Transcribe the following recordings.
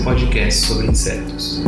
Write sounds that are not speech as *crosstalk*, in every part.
seu podcast sobre insetos.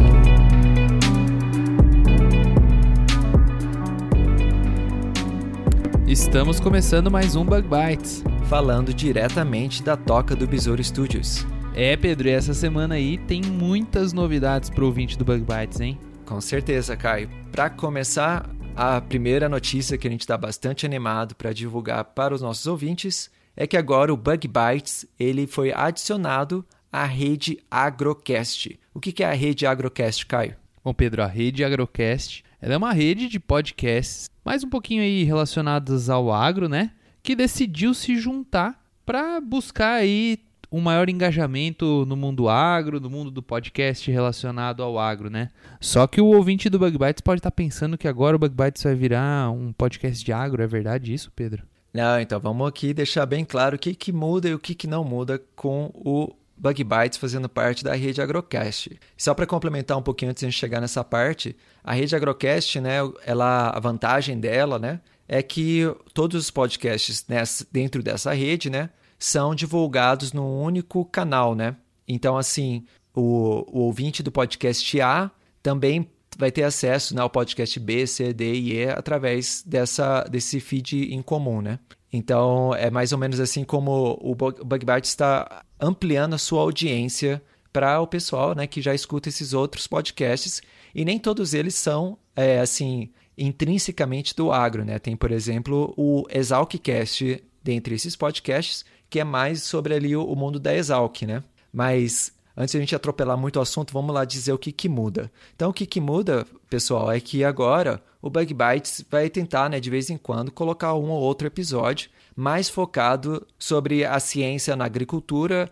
Estamos começando mais um Bug Bites. falando diretamente da toca do Besouro Studios. É, Pedro, e essa semana aí tem muitas novidades pro ouvinte do Bug Bites, hein? Com certeza, Caio. Para começar, a primeira notícia que a gente está bastante animado para divulgar para os nossos ouvintes é que agora o Bug Bites ele foi adicionado à rede Agrocast. O que é a rede Agrocast, Caio? Bom, Pedro, a rede Agrocast, ela é uma rede de podcasts, mais um pouquinho aí relacionados ao agro, né? Que decidiu se juntar para buscar aí um maior engajamento no mundo agro, no mundo do podcast relacionado ao agro, né? Só que o ouvinte do Bug Bites pode estar pensando que agora o Bug Bites vai virar um podcast de agro, é verdade isso, Pedro? Não, então vamos aqui deixar bem claro o que, que muda e o que, que não muda com o Bug Bites fazendo parte da rede Agrocast. Só para complementar um pouquinho antes de chegar nessa parte, a rede Agrocast, né, ela, a vantagem dela, né, é que todos os podcasts nessa, dentro dessa rede, né, são divulgados num único canal, né? Então, assim, o, o ouvinte do podcast A também vai ter acesso né, ao podcast B, C, D e E através dessa, desse feed em comum, né? Então, é mais ou menos assim como o Bug Bites está ampliando a sua audiência para o pessoal né, que já escuta esses outros podcasts. E nem todos eles são, é, assim, intrinsecamente do agro, né? Tem, por exemplo, o Exalccast dentre esses podcasts, que é mais sobre ali o, mundo da Exalc, né? Mas antes de a gente atropelar muito o assunto, vamos lá dizer o que, que muda. Então, o que, que muda, pessoal, é que agora o Bug Bites vai tentar, né, de vez em quando, colocar um ou outro episódio mais focado sobre a ciência na agricultura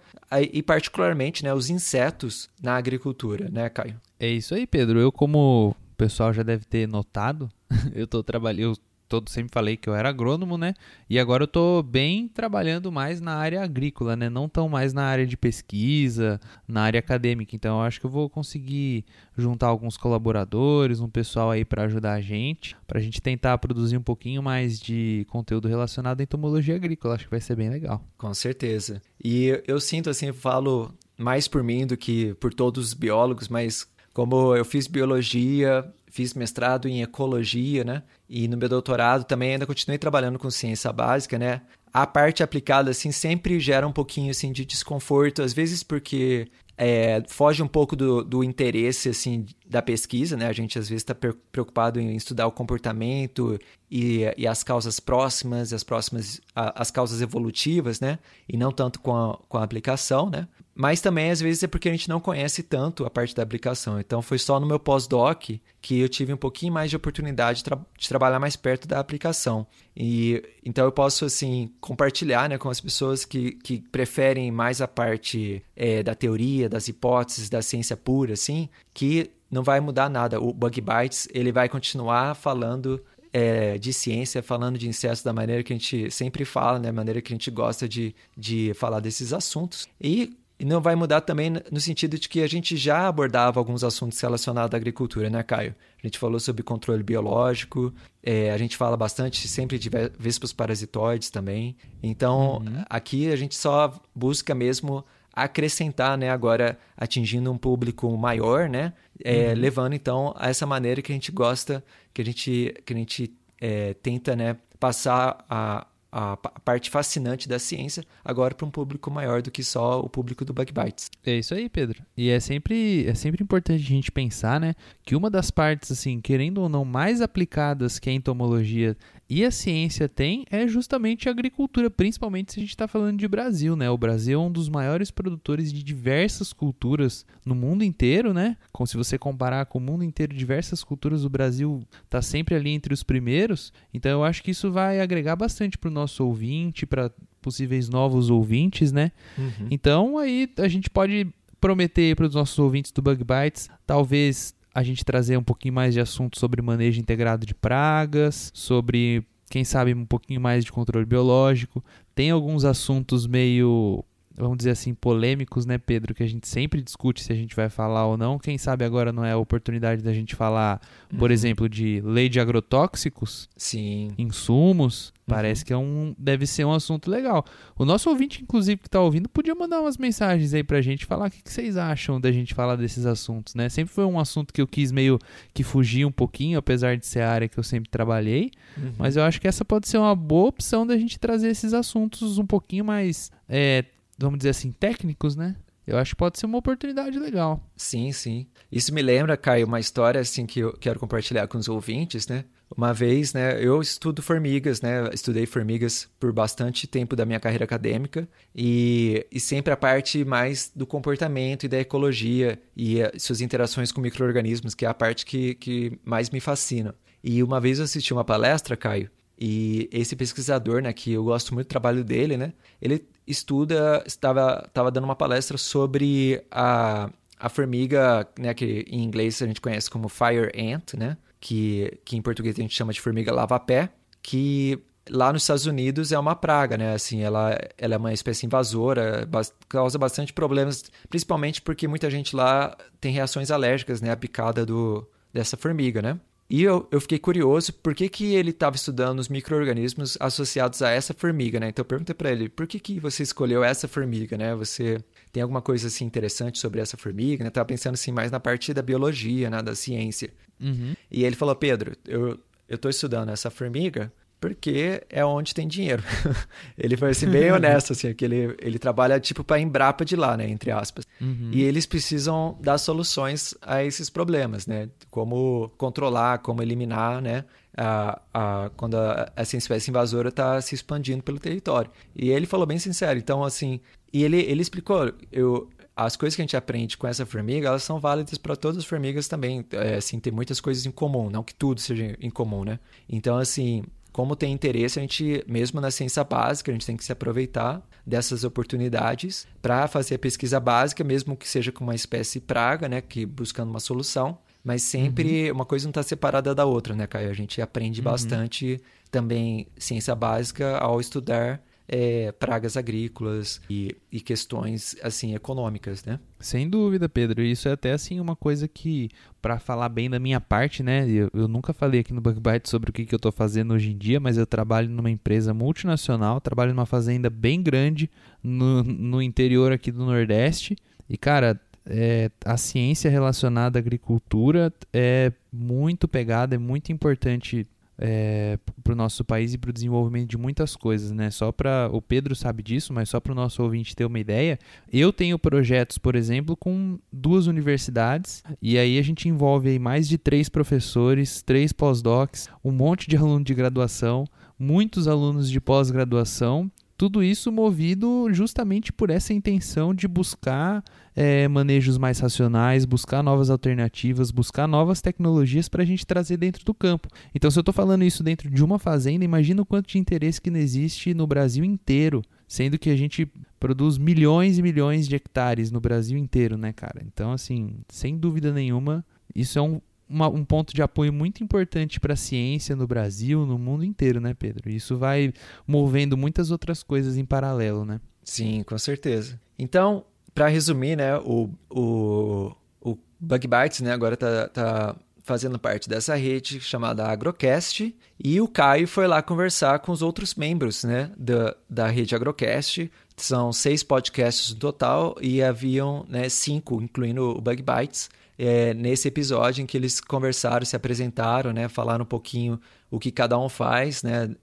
e, particularmente, né, os insetos na agricultura, né, Caio? É isso aí, Pedro. Eu, como o pessoal já deve ter notado, *laughs* eu tô trabalhando, todo sempre falei que eu era agrônomo, né? E agora eu tô bem trabalhando mais na área agrícola, né? Não tão mais na área de pesquisa, na área acadêmica. Então eu acho que eu vou conseguir juntar alguns colaboradores, um pessoal aí para ajudar a gente, para a gente tentar produzir um pouquinho mais de conteúdo relacionado à entomologia agrícola. Acho que vai ser bem legal. Com certeza. E eu sinto assim, eu falo mais por mim do que por todos os biólogos, mas como eu fiz biologia, fiz mestrado em ecologia, né? E no meu doutorado também ainda continuei trabalhando com ciência básica, né? A parte aplicada, assim, sempre gera um pouquinho, assim, de desconforto, às vezes porque é, foge um pouco do, do, interesse, assim, da pesquisa, né? A gente, às vezes, está preocupado em estudar o comportamento e, e, as causas próximas, as próximas, a, as causas evolutivas, né? E não tanto com a, com a aplicação, né? Mas também, às vezes, é porque a gente não conhece tanto a parte da aplicação. Então, foi só no meu pós-doc que eu tive um pouquinho mais de oportunidade de, tra de, trabalhar mais perto da aplicação. E então eu posso, assim, compartilhar né, com as pessoas que, que preferem mais a parte é, da teoria, das hipóteses, da ciência pura, assim, que não vai mudar nada. O Bug Bites, ele vai continuar falando é, de ciência, falando de insetos da maneira que a gente sempre fala, né? Da maneira que a gente gosta de, de falar desses assuntos. E e não vai mudar também no sentido de que a gente já abordava alguns assuntos relacionados à agricultura, né, Caio? A gente falou sobre controle biológico, é, a gente fala bastante sempre de vespas parasitoides também. Então, uhum. aqui a gente só busca mesmo acrescentar, né, agora atingindo um público maior, né, é, uhum. levando então a essa maneira que a gente gosta, que a gente, que a gente é, tenta, né, passar a, a, parte fascinante da ciência agora para um público maior do que só o público do Bug Bites. É isso aí, Pedro. E é sempre, é sempre importante a gente pensar, né, que uma das partes, assim, querendo ou não, mais aplicadas que a entomologia e a ciência tem é justamente a agricultura, principalmente se a gente está falando de Brasil, né? O Brasil é um dos maiores produtores de diversas culturas no mundo inteiro, né? Como se você comparar com o mundo inteiro, diversas culturas, o Brasil está sempre ali entre os primeiros. Então eu acho que isso vai agregar bastante para o nosso ouvinte, para possíveis novos ouvintes, né? Uhum. Então aí a gente pode prometer para os nossos ouvintes do Bug Bites, talvez a gente trazer um pouquinho mais de assunto sobre manejo integrado de pragas, sobre quem sabe um pouquinho mais de controle biológico. Tem alguns assuntos meio vamos dizer assim, polêmicos, né, Pedro? Que a gente sempre discute se a gente vai falar ou não. Quem sabe agora não é a oportunidade da gente falar, por Uhum. exemplo, de lei de agrotóxicos, Sim. insumos. Parece que é um, deve ser um assunto legal. O nosso ouvinte, inclusive, que está ouvindo, podia mandar umas mensagens aí pra gente falar o que, que vocês acham da gente falar desses assuntos, né? Sempre foi um assunto que eu quis meio que fugir um pouquinho, apesar de ser a área que eu sempre trabalhei. Uhum. Mas eu acho que essa pode ser uma boa opção da gente trazer esses assuntos um pouquinho mais, é, vamos dizer assim, técnicos, né? Eu acho que pode ser uma oportunidade legal. Sim, sim. Isso me lembra, Caio, uma história assim que eu quero compartilhar com os ouvintes, né? Uma vez, né, eu estudo formigas, né? Estudei formigas por bastante tempo da minha carreira acadêmica e, e sempre a parte mais do comportamento e da ecologia e eh, suas interações com micro-organismos, que é a parte que, que mais me fascina. E uma vez eu assisti uma palestra, Caio, e esse pesquisador, né, que eu gosto muito do trabalho dele, né, ele estuda, estava, estava dando uma palestra sobre a, a formiga, né, que em inglês a gente conhece como fire ant, né, que, que em português a gente chama de formiga lava-pé, que lá nos Estados Unidos é uma praga, né, assim, ela, ela é uma espécie invasora, causa bastante problemas, principalmente porque muita gente lá tem reações alérgicas, né, à picada do, dessa formiga, né. E eu, eu fiquei curioso por que, que ele estava estudando os micro-organismos associados a essa formiga, né? Então eu perguntei para ele, por que, que você escolheu essa formiga, né? Você tem alguma coisa assim interessante sobre essa formiga, né? Tava pensando assim mais na parte da biologia, né? Da ciência. Uhum. E ele falou, Pedro, eu, eu tô estudando essa formiga porque é onde tem dinheiro. *laughs* ele foi assim bem *laughs* honesto, assim, que ele, ele trabalha tipo para a Embrapa de lá, né? Entre aspas. Uhum. E eles precisam dar soluções a esses problemas, né? Como controlar, como eliminar, né? A, a, quando a, essa espécie invasora está se expandindo pelo território. E ele falou bem sincero. Então, assim, e ele, ele explicou, eu, as coisas que a gente aprende com essa formiga, elas são válidas para todas as formigas também. É, assim, tem muitas coisas em comum, não que tudo seja em comum, né? Então, assim, como tem interesse, a gente, mesmo na ciência básica, a gente tem que se aproveitar dessas oportunidades para fazer a pesquisa básica, mesmo que seja com uma espécie praga, né, que buscando uma solução, mas sempre uma coisa não está separada da outra, né, Caio? A gente aprende bastante também ciência básica ao estudar é, pragas agrícolas e, e questões assim econômicas, né? Sem dúvida, Pedro. Isso é até assim uma coisa que, para falar bem da minha parte, né? Eu, eu nunca falei aqui no Bug Bite sobre o que, que eu tô fazendo hoje em dia, mas eu trabalho numa empresa multinacional, trabalho numa fazenda bem grande no, no interior aqui do Nordeste. E, cara, é, a ciência relacionada à agricultura é muito pegada, é muito importante é, para o nosso país e para o desenvolvimento de muitas coisas, né? Só para o Pedro sabe disso, mas só para o nosso ouvinte ter uma ideia, eu tenho projetos, por exemplo, com duas universidades e aí a gente envolve aí mais de três professores, três pós-docs, um monte de aluno de graduação, muitos alunos de pós-graduação. Tudo isso movido justamente por essa intenção de buscar é, manejos mais racionais, buscar novas alternativas, buscar novas tecnologias para a gente trazer dentro do campo. Então, se eu estou falando isso dentro de uma fazenda, imagina o quanto de interesse que não existe no Brasil inteiro, sendo que a gente produz milhões e milhões de hectares no Brasil inteiro, né, cara? Então, assim, sem dúvida nenhuma, isso é um, uma, um ponto de apoio muito importante para a ciência no Brasil, no mundo inteiro, né, Pedro? Isso vai movendo muitas outras coisas em paralelo, né? Sim, com certeza. Então, para resumir, né, o, o, o Bug Bites, né, agora tá, tá fazendo parte dessa rede chamada Agrocast e o Caio foi lá conversar com os outros membros, né, da, da rede Agrocast. São seis podcasts no total e haviam, né, cinco, incluindo o Bug Bites, é, nesse episódio em que eles conversaram, se apresentaram, né, falaram um pouquinho o que cada um faz, né,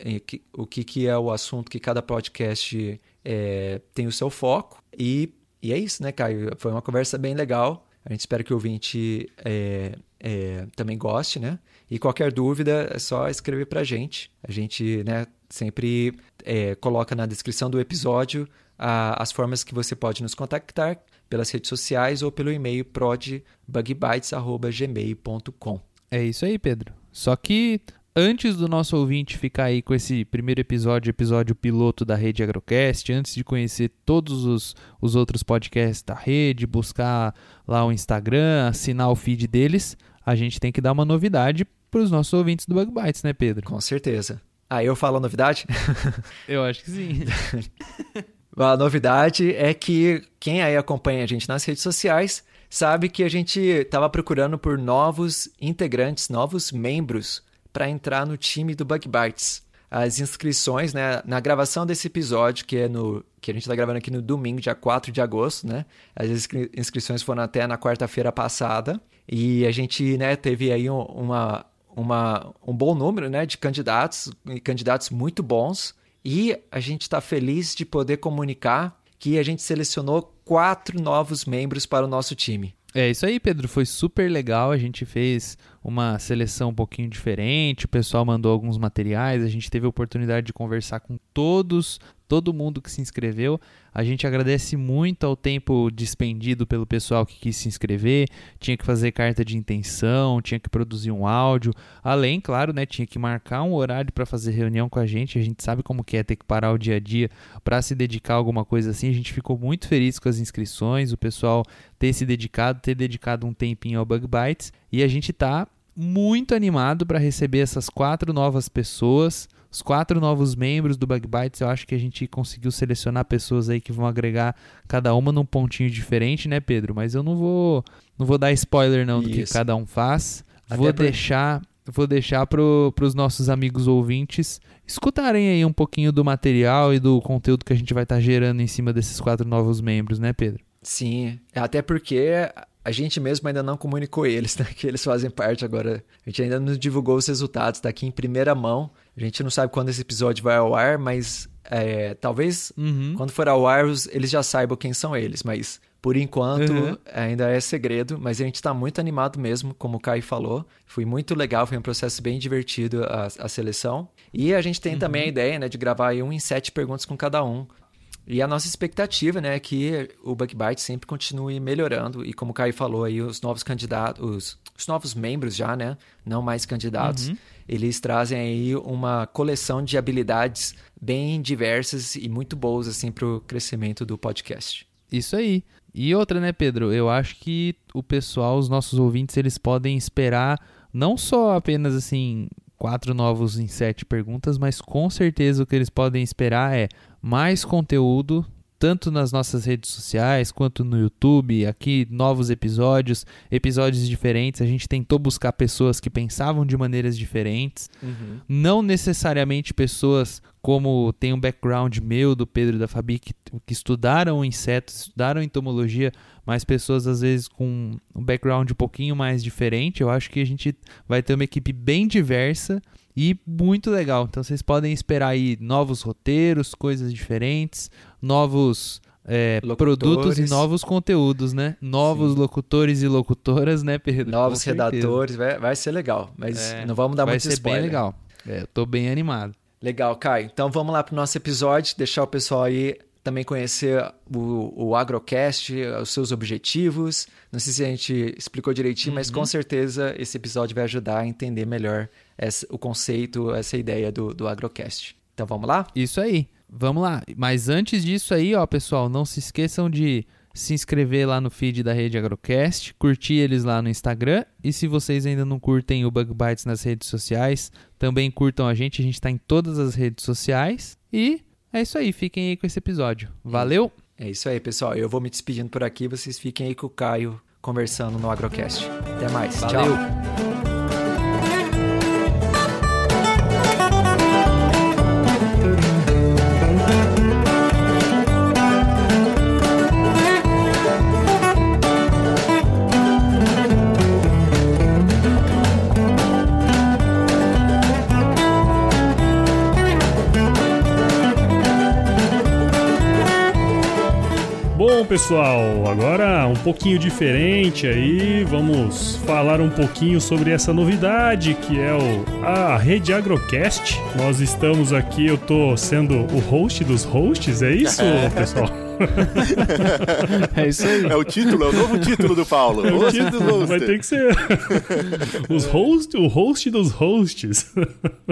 o que, que é o assunto que cada podcast é, tem o seu foco e e é isso, né, Caio? Foi uma conversa bem legal. A gente espera que o ouvinte é, é, também goste, né? E qualquer dúvida é só escrever pra gente. A gente, né, sempre é, coloca na descrição do episódio a, as formas que você pode nos contactar pelas redes sociais ou pelo e-mail prodbugbytes.gmail.com. É isso aí, Pedro. Só que antes do nosso ouvinte ficar aí com esse primeiro episódio, episódio piloto da Rede Agrocast, antes de conhecer todos os, os outros podcasts da rede, buscar lá o Instagram, assinar o feed deles, a gente tem que dar uma novidade para os nossos ouvintes do Bug Bites, né, Pedro? Com certeza. Ah, eu falo a novidade? *laughs* eu acho que sim. *laughs* a novidade é que quem aí acompanha a gente nas redes sociais sabe que a gente estava procurando por novos integrantes, novos membros para entrar no time do Bug Bites. As inscrições, né, na gravação desse episódio, que é no que a gente está gravando aqui no domingo, dia 4 de agosto, né? As inscrições foram até na quarta-feira passada e a gente, né, teve aí uma, uma, um bom número, né, de candidatos, candidatos muito bons e a gente está feliz de poder comunicar que a gente selecionou quatro novos membros para o nosso time. É isso aí, Pedro. Foi super legal. A gente fez uma seleção um pouquinho diferente. O pessoal mandou alguns materiais. A gente teve a oportunidade de conversar com todos todo mundo que se inscreveu. A gente agradece muito ao tempo despendido pelo pessoal que quis se inscrever. Tinha que fazer carta de intenção, tinha que produzir um áudio. Além, claro, né, tinha que marcar um horário para fazer reunião com a gente. A gente sabe como que é ter que parar o dia a dia para se dedicar a alguma coisa assim. A gente ficou muito feliz com as inscrições, o pessoal ter se dedicado, ter dedicado um tempinho ao Bug Bites. E a gente tá muito animado para receber essas quatro novas pessoas os quatro novos membros do Bug Bites, eu acho que a gente conseguiu selecionar pessoas aí que vão agregar cada uma num pontinho diferente, né, Pedro? Mas eu não vou, não vou dar spoiler não do que cada um faz. Até vou deixar, vou deixar para os nossos amigos ouvintes escutarem aí um pouquinho do material e do conteúdo que a gente vai estar tá gerando em cima desses quatro novos membros, né, Pedro? Sim, até porque a gente mesmo ainda não comunicou eles, né? Que eles fazem parte agora. A gente ainda não divulgou os resultados, tá aqui em primeira mão. A gente não sabe quando esse episódio vai ao ar, mas é, talvez uhum. quando for ao ar eles já saibam quem são eles, mas por enquanto uhum. ainda é segredo. Mas a gente está muito animado mesmo, como o Kai falou. Foi muito legal, foi um processo bem divertido a, a seleção. E a gente tem uhum. também a ideia né, de gravar um em sete perguntas com cada um. E a nossa expectativa, né, é que o Bug Byte sempre continue melhorando e como o Caio falou aí, os novos candidatos, os, os novos membros já, né, não mais candidatos, uhum. eles trazem aí uma coleção de habilidades bem diversas e muito boas assim para o crescimento do podcast. Isso aí. E outra, né, Pedro? Eu acho que o pessoal, os nossos ouvintes, eles podem esperar não só apenas assim quatro novos em sete perguntas, mas com certeza o que eles podem esperar é mais conteúdo, tanto nas nossas redes sociais quanto no YouTube. Aqui, novos episódios, episódios diferentes. A gente tentou buscar pessoas que pensavam de maneiras diferentes, uhum. não necessariamente pessoas como tem um background meu, do Pedro e da Fabi, que, que estudaram insetos, estudaram entomologia, mas pessoas às vezes com um background um pouquinho mais diferente. Eu acho que a gente vai ter uma equipe bem diversa e muito legal. Então vocês podem esperar aí novos roteiros, coisas diferentes, novos é, produtos e novos conteúdos, né? Novos Sim. locutores e locutoras, né, Pedro? Novos redatores, vai, vai ser legal. Mas é, não vamos dar muito spoiler. Vai ser bem legal. É, eu tô bem animado. Legal, Caio. Então vamos lá para o nosso episódio, deixar o pessoal aí também conhecer o, o Agrocast, os seus objetivos. Não sei se a gente explicou direitinho, uhum. mas com certeza esse episódio vai ajudar a entender melhor essa, o conceito, essa ideia do, do Agrocast. Então vamos lá? Isso aí, vamos lá. Mas antes disso aí, ó, pessoal, não se esqueçam de se inscrever lá no feed da Rede Agrocast, curtir eles lá no Instagram e se vocês ainda não curtem o Bug Bites nas redes sociais, também curtam a gente, a gente está em todas as redes sociais e é isso aí, fiquem aí com esse episódio. Valeu! É isso aí, pessoal. Eu vou me despedindo por aqui, vocês fiquem aí com o Caio conversando no Agrocast. Até mais. Valeu. Tchau. Bom, pessoal, agora um pouquinho diferente aí, vamos falar um pouquinho sobre essa novidade que é o, a Rede Agrocast. Nós estamos aqui, eu tô sendo o host dos hosts, é isso, pessoal? é isso aí. É o título, é o novo título do Paulo. É o título, vai ter que ser *laughs* os host, o host dos hosts.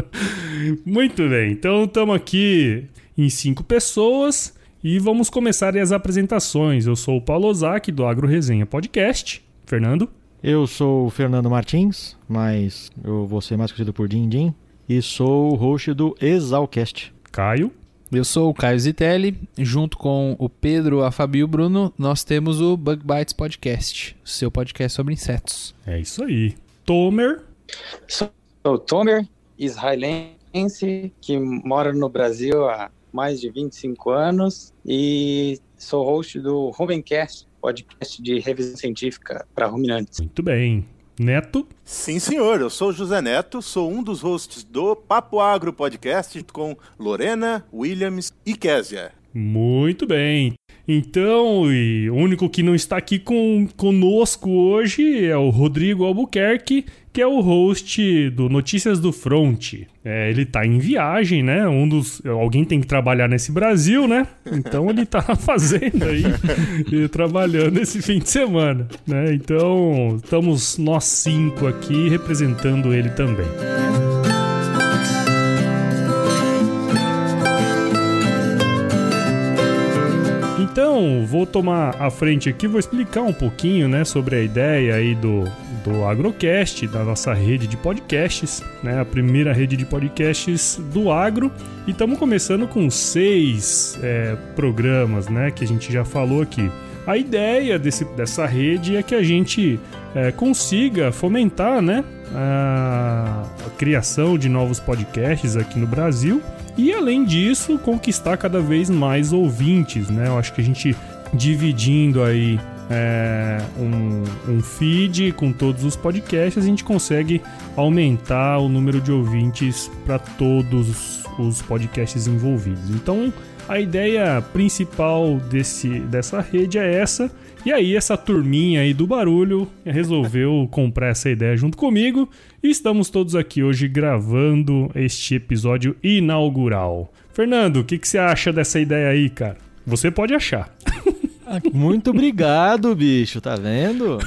*laughs* Muito bem, então estamos aqui em cinco pessoas. E vamos começar as apresentações. Eu sou o Paulo Ozaki, do Agro Resenha Podcast. Fernando? Eu sou o Fernando Martins, mas eu vou ser mais conhecido por Din Din. E sou o host do Exalcast. Caio? Eu sou o Caio Zitelli, junto com o Pedro, a Fabi e o Bruno, nós temos o Bug Bites Podcast, seu podcast sobre insetos. É isso aí. Tomer? Sou o Tomer, israelense, que mora no Brasil há mais de 25 anos e sou host do Rumencast, podcast de revisão científica para ruminantes. Muito bem. Neto? Sim, senhor. Eu sou José Neto, sou um dos hosts do Papo Agro Podcast com Lorena, Williams e Késia. Muito bem. Então, o único que não está aqui com, conosco hoje é o Rodrigo Albuquerque, que é o host do Notícias do Front. É, ele está em viagem, né? Um dos, alguém tem que trabalhar nesse Brasil, né? Então ele está *laughs* fazendo aí e trabalhando esse fim de semana, né? Então, estamos nós cinco aqui representando ele também. Então, vou tomar a frente aqui, vou explicar um pouquinho, né, sobre a ideia aí do, do Agrocast, da nossa rede de podcasts, né, a primeira rede de podcasts do agro. E estamos começando com seis é, programas, né, que a gente já falou aqui. A ideia desse, dessa rede é que a gente é, consiga fomentar, né, a, a criação de novos podcasts aqui no Brasil e além disso, conquistar cada vez mais ouvintes, né? Eu acho que a gente dividindo aí é, um, um, feed com todos os podcasts, a gente consegue aumentar o número de ouvintes para todos os podcasts envolvidos. Então, a ideia principal desse, dessa rede é essa. E aí, essa turminha aí do barulho resolveu comprar essa ideia junto comigo. E estamos todos aqui hoje gravando este episódio inaugural. Fernando, o que, que você acha dessa ideia aí, cara? Você pode achar. Muito obrigado, bicho, tá vendo?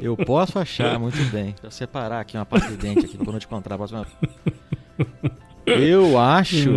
Eu posso achar, muito bem. Eu separar aqui uma parte de dente aqui não te encontrar a próxima. Eu acho,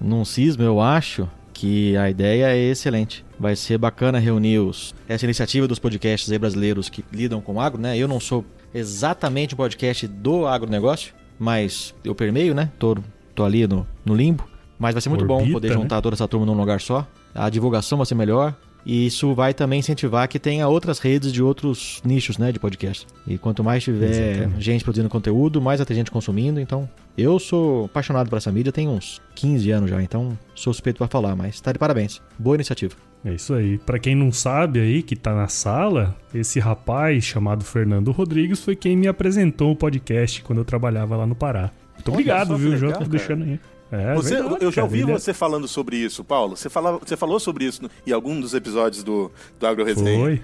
num cisma, eu acho que a ideia é excelente. Vai ser bacana reunir os, essa iniciativa dos podcasts brasileiros que lidam com agro, né? Eu não sou exatamente um podcast do agronegócio, mas eu permeio, né? Tô, tô ali no, no limbo. Mas vai ser muito Orbita, bom poder né? juntar toda essa turma num lugar só. A divulgação vai ser melhor. E isso vai também incentivar que tenha outras redes de outros nichos, né, de podcast. E quanto mais tiver Exatamente. gente produzindo conteúdo, mais vai ter gente consumindo. Então, eu sou apaixonado por essa mídia, tem uns 15 anos já, então sou suspeito para falar, mas tá de parabéns. Boa iniciativa. É isso aí. Para quem não sabe aí, que tá na sala, esse rapaz chamado Fernando Rodrigues foi quem me apresentou o podcast quando eu trabalhava lá no Pará. Muito Olha obrigado, viu, legal, Jota, por deixando aí. É, você, verdade, eu já ouvi cara, você falando sobre isso, Paulo. Você, fala, você falou sobre isso no, em algum dos episódios do, do Agro Resenha. Foi.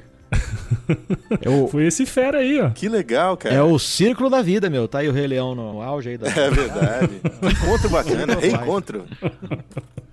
É Foi esse fera aí, ó. Que legal, cara. É o círculo da vida, meu. Tá aí o Rei Leão no auge aí da. É verdade. *laughs* Encontro bacana, reencontro.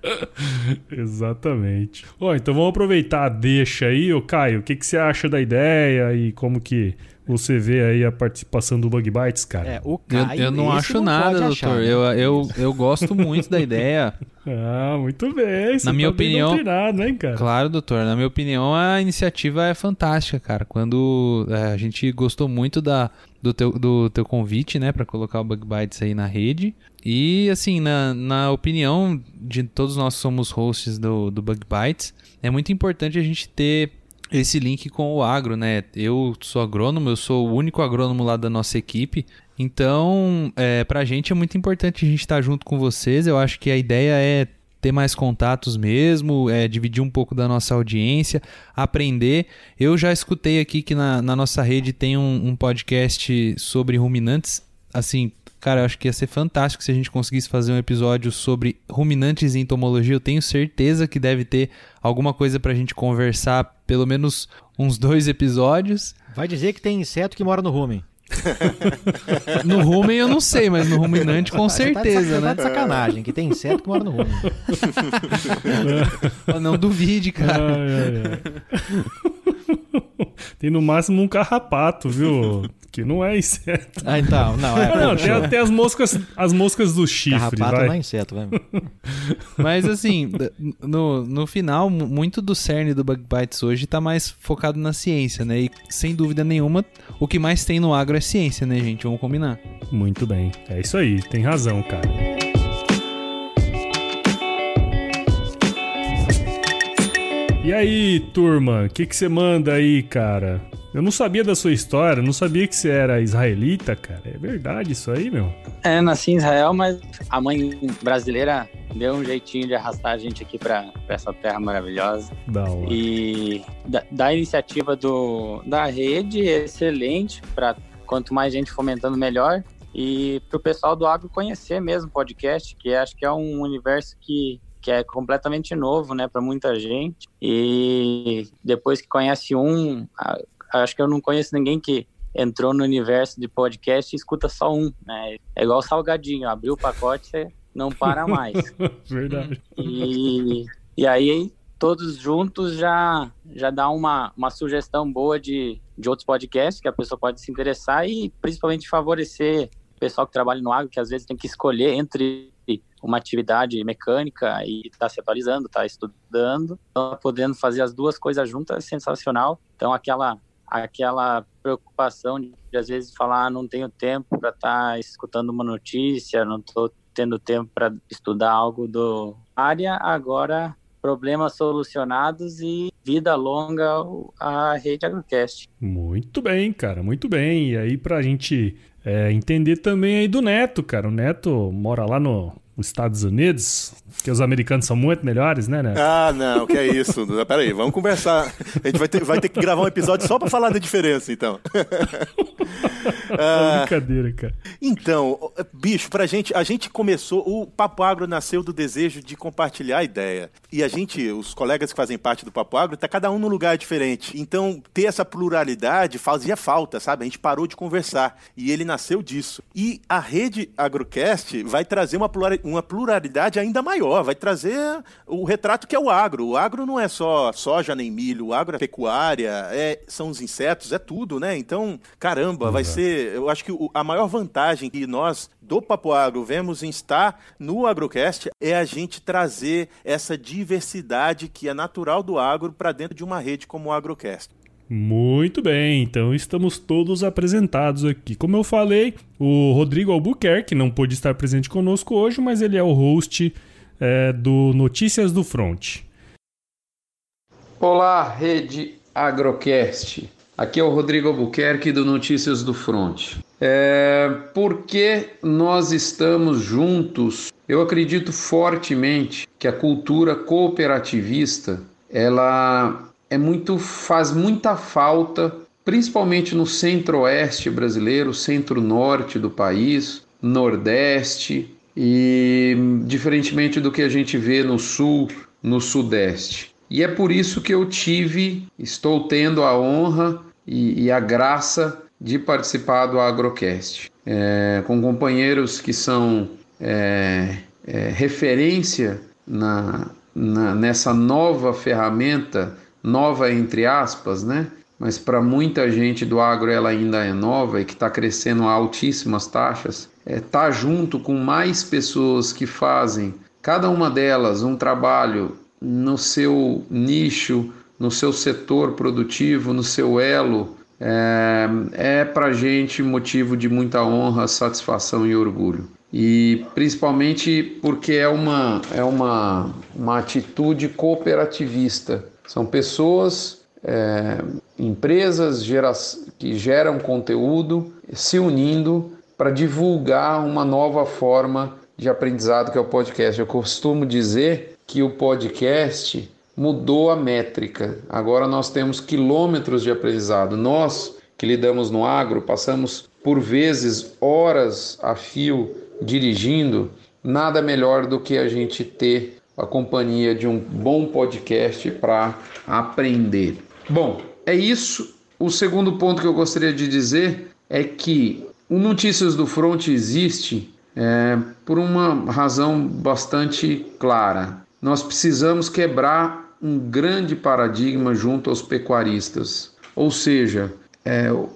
*laughs* Exatamente. Ó, então vamos aproveitar a deixa aí, ô Caio. O que, que você acha da ideia e como que você vê aí a participação do Bug Bites, cara? É, o Caio, eu, eu não acho não nada, doutor. Achar, né? eu, eu, eu gosto muito da ideia. *laughs* Ah, muito bem. Você na minha tá opinião, hein, cara? Claro, doutor. Na minha opinião, a iniciativa é fantástica, cara. Quando é, a gente gostou muito da, do, teu, do teu convite, né, para colocar o Bug Bites aí na rede. E, assim, na, na opinião de todos nós que somos hosts do, do Bug Bites, é muito importante a gente ter esse link com o agro, né? Eu sou agrônomo, eu sou o único agrônomo lá da nossa equipe. Então, é, pra gente é muito importante a gente estar junto com vocês. Eu acho que a ideia é ter mais contatos mesmo, é, dividir um pouco da nossa audiência, aprender. Eu já escutei aqui que na, na nossa rede tem um, um podcast sobre ruminantes. Assim, Cara, eu acho que ia ser fantástico se a gente conseguisse fazer um episódio sobre ruminantes e entomologia. Eu tenho certeza que deve ter alguma coisa pra gente conversar, pelo menos uns dois episódios. Vai dizer que tem inseto que mora no rumen. No rumen eu não sei, mas no ruminante com Você tá de certeza, saca- tá né? de sacanagem, que tem inseto que mora no rumen. Não duvide, cara. Ai, ai, ai. Tem no máximo um carrapato, viu? *laughs* Que não é inseto. Ah, então, não, é. *laughs* Não, tem até as moscas, as moscas do chifre, Carrapato vai. não é inseto, vai. *laughs* Mas assim, no, no final, mu- muito do cerne do Bug Bites hoje tá mais focado na ciência, né? E sem dúvida nenhuma, o que mais tem no agro é ciência, né, gente? Vamos combinar. Muito bem. É isso aí, tem razão, cara. E aí, turma, o que você manda aí, cara? Eu não sabia da sua história, não sabia que você era israelita, cara. É verdade isso aí, meu? É, nasci em Israel, mas a mãe brasileira deu um jeitinho de arrastar a gente aqui para essa terra maravilhosa. Da hora. E da, da iniciativa do, da rede, excelente, para quanto mais gente fomentando, melhor. E para o pessoal do agro conhecer mesmo o podcast, que acho que é um universo que, que é completamente novo né, para muita gente. E depois que conhece um, acho que eu não conheço ninguém que entrou no universo de podcast e escuta só um. Né? É igual salgadinho, abriu o pacote, você não para mais. *laughs* Verdade. E, e aí, todos juntos já, já dá uma, uma sugestão boa de, de outros podcasts que a pessoa pode se interessar e principalmente favorecer o pessoal que trabalha no agro, que às vezes tem que escolher entre uma atividade mecânica e estar se atualizando, estar estudando. Então, podendo fazer as duas coisas juntas é sensacional. Então, aquela aquela preocupação de, de às vezes falar "Ah, não tenho tempo para estar escutando uma notícia, não estou tendo tempo para estudar algo do área, agora problemas solucionados e vida longa a rede Agrocast. Muito bem, cara, muito bem. E aí, pra gente é, entender também aí do Neto, cara. O Neto mora lá no, nos Estados Unidos, que os americanos são muito melhores, né, Neto? Ah, não, que é isso. *laughs* Pera aí, vamos conversar. A gente vai ter, vai ter que gravar um episódio só pra falar da diferença, então. *laughs* Ah, Brincadeira, cara. Então, bicho, pra gente, a gente começou, o Papo Agro nasceu do desejo de compartilhar a ideia. E a gente, os colegas que fazem parte do Papo Agro, tá cada um num lugar diferente. Então, ter essa pluralidade fazia falta, sabe? A gente parou de conversar. E ele nasceu disso. E a rede Agrocast vai trazer uma pluralidade ainda maior, vai trazer o retrato que é o agro. O agro não é só soja nem milho, o agro é pecuária, é, são os insetos, é tudo, né? Então, caramba, vai ser. Eu acho que o- a maior vantagem que nós do Papo Agro vemos em estar no Agrocast é a gente trazer essa diversidade que é natural do agro para dentro de uma rede como o Agrocast. Muito bem, então estamos todos apresentados aqui. Como eu falei, o Rodrigo Albuquerque não pôde estar presente conosco hoje, mas ele é o host é, do Notícias do Front. Olá, rede Agrocast. Aqui é o Rodrigo Albuquerque do Notícias do Front. É, por que nós estamos juntos? Eu acredito fortemente que a cultura cooperativista ela é muito faz muita falta, principalmente no centro-oeste brasileiro, centro-norte do país, nordeste e diferentemente do que a gente vê no sul, no sudeste. E é por isso que eu tive, estou tendo a honra e, e a graça de participar do Agrocast, é, com companheiros que são é, é, referência na, na, nessa nova ferramenta, nova entre aspas, né? Mas para muita gente do agro ela ainda é nova e que está crescendo a altíssimas taxas. É, tá junto com mais pessoas que fazem, cada uma delas, um trabalho no seu nicho, no seu setor produtivo, no seu elo, é, é para gente motivo de muita honra, satisfação e orgulho. E principalmente porque é uma, é uma, uma atitude cooperativista. São pessoas, é, empresas gera, que geram conteúdo se unindo para divulgar uma nova forma de aprendizado que é o podcast. Eu costumo dizer que o podcast mudou a métrica. Agora nós temos quilômetros de aprendizado. Nós que lidamos no agro passamos por vezes horas a fio dirigindo, nada melhor do que a gente ter a companhia de um bom podcast para aprender. Bom, é isso. O segundo ponto que eu gostaria de dizer é que o Notícias do Front existe é, por uma razão bastante clara. Nós precisamos quebrar um grande paradigma junto aos pecuaristas, ou seja, é, o,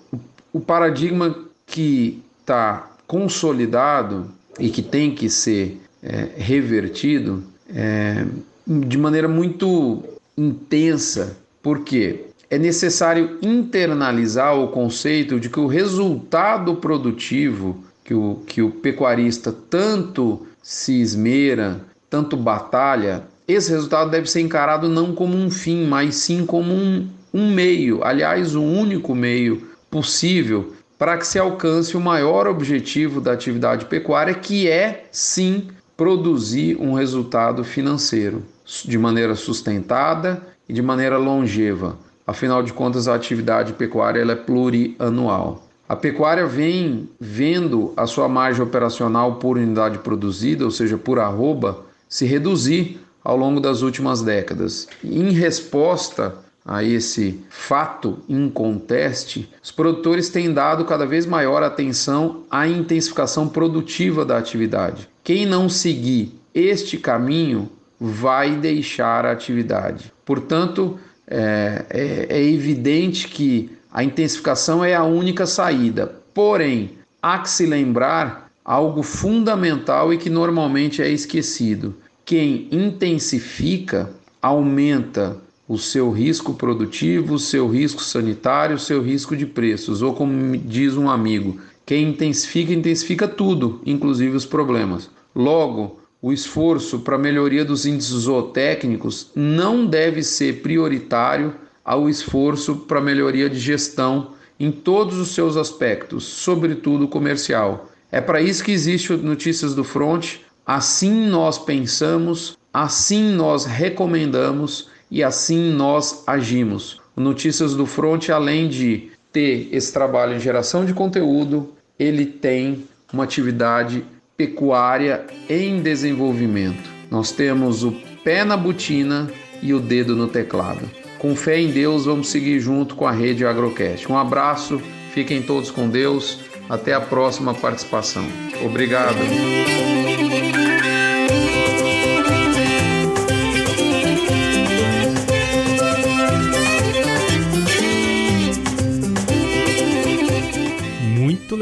o paradigma que está consolidado e que tem que ser é, revertido é, de maneira muito intensa, porque é necessário internalizar o conceito de que o resultado produtivo que o, que o pecuarista tanto se esmera, tanto batalha, esse resultado deve ser encarado não como um fim, mas sim como um, um meio, aliás, o um único meio possível para que se alcance o maior objetivo da atividade pecuária, que é sim produzir um resultado financeiro de maneira sustentada e de maneira longeva. Afinal de contas, a atividade pecuária ela é plurianual. A pecuária vem vendo a sua margem operacional por unidade produzida, ou seja, por arroba, se reduzir ao longo das últimas décadas. Em resposta a esse fato inconteste, os produtores têm dado cada vez maior atenção à intensificação produtiva da atividade. Quem não seguir este caminho vai deixar a atividade. Portanto, é, é, é evidente que a intensificação é a única saída. Porém, há que se lembrar algo fundamental e que normalmente é esquecido. Quem intensifica aumenta o seu risco produtivo, o seu risco sanitário, o seu risco de preços, ou como diz um amigo, quem intensifica, intensifica tudo, inclusive os problemas. Logo, o esforço para a melhoria dos índices zootécnicos não deve ser prioritário ao esforço para a melhoria de gestão em todos os seus aspectos, sobretudo comercial. É para isso que existe o Notícias do Front. Assim nós pensamos, assim nós recomendamos e assim nós agimos. O Notícias do Front, além de ter esse trabalho em geração de conteúdo, ele tem uma atividade pecuária em desenvolvimento. Nós temos o pé na botina e o dedo no teclado. Com fé em Deus, vamos seguir junto com a rede Agrocast. Um abraço, fiquem todos com Deus. Até a próxima participação. Obrigado.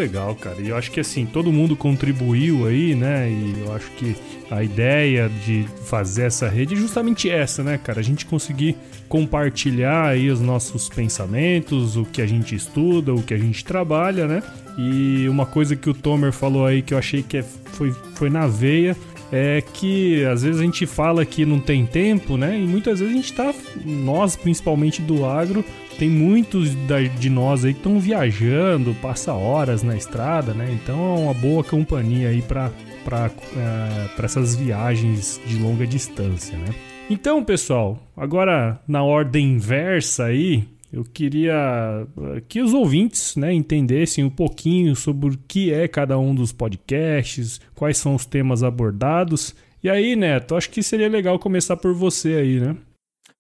Legal, cara. E eu acho que assim, todo mundo contribuiu aí, né? E eu acho que a ideia de fazer essa rede é justamente essa, né, cara? A gente conseguir compartilhar aí os nossos pensamentos, o que a gente estuda, o que a gente trabalha, né? E uma coisa que o Tomer falou aí que eu achei que é, foi, foi na veia é que às vezes a gente fala que não tem tempo, né? E muitas vezes a gente tá, nós principalmente do agro, tem muitos de nós aí que estão viajando, passa horas na estrada, né? Então é uma boa companhia aí para para é, essas viagens de longa distância, né? Então, pessoal, agora na ordem inversa aí, eu queria que os ouvintes né, entendessem um pouquinho sobre o que é cada um dos podcasts, quais são os temas abordados. E aí, Neto, acho que seria legal começar por você aí, né?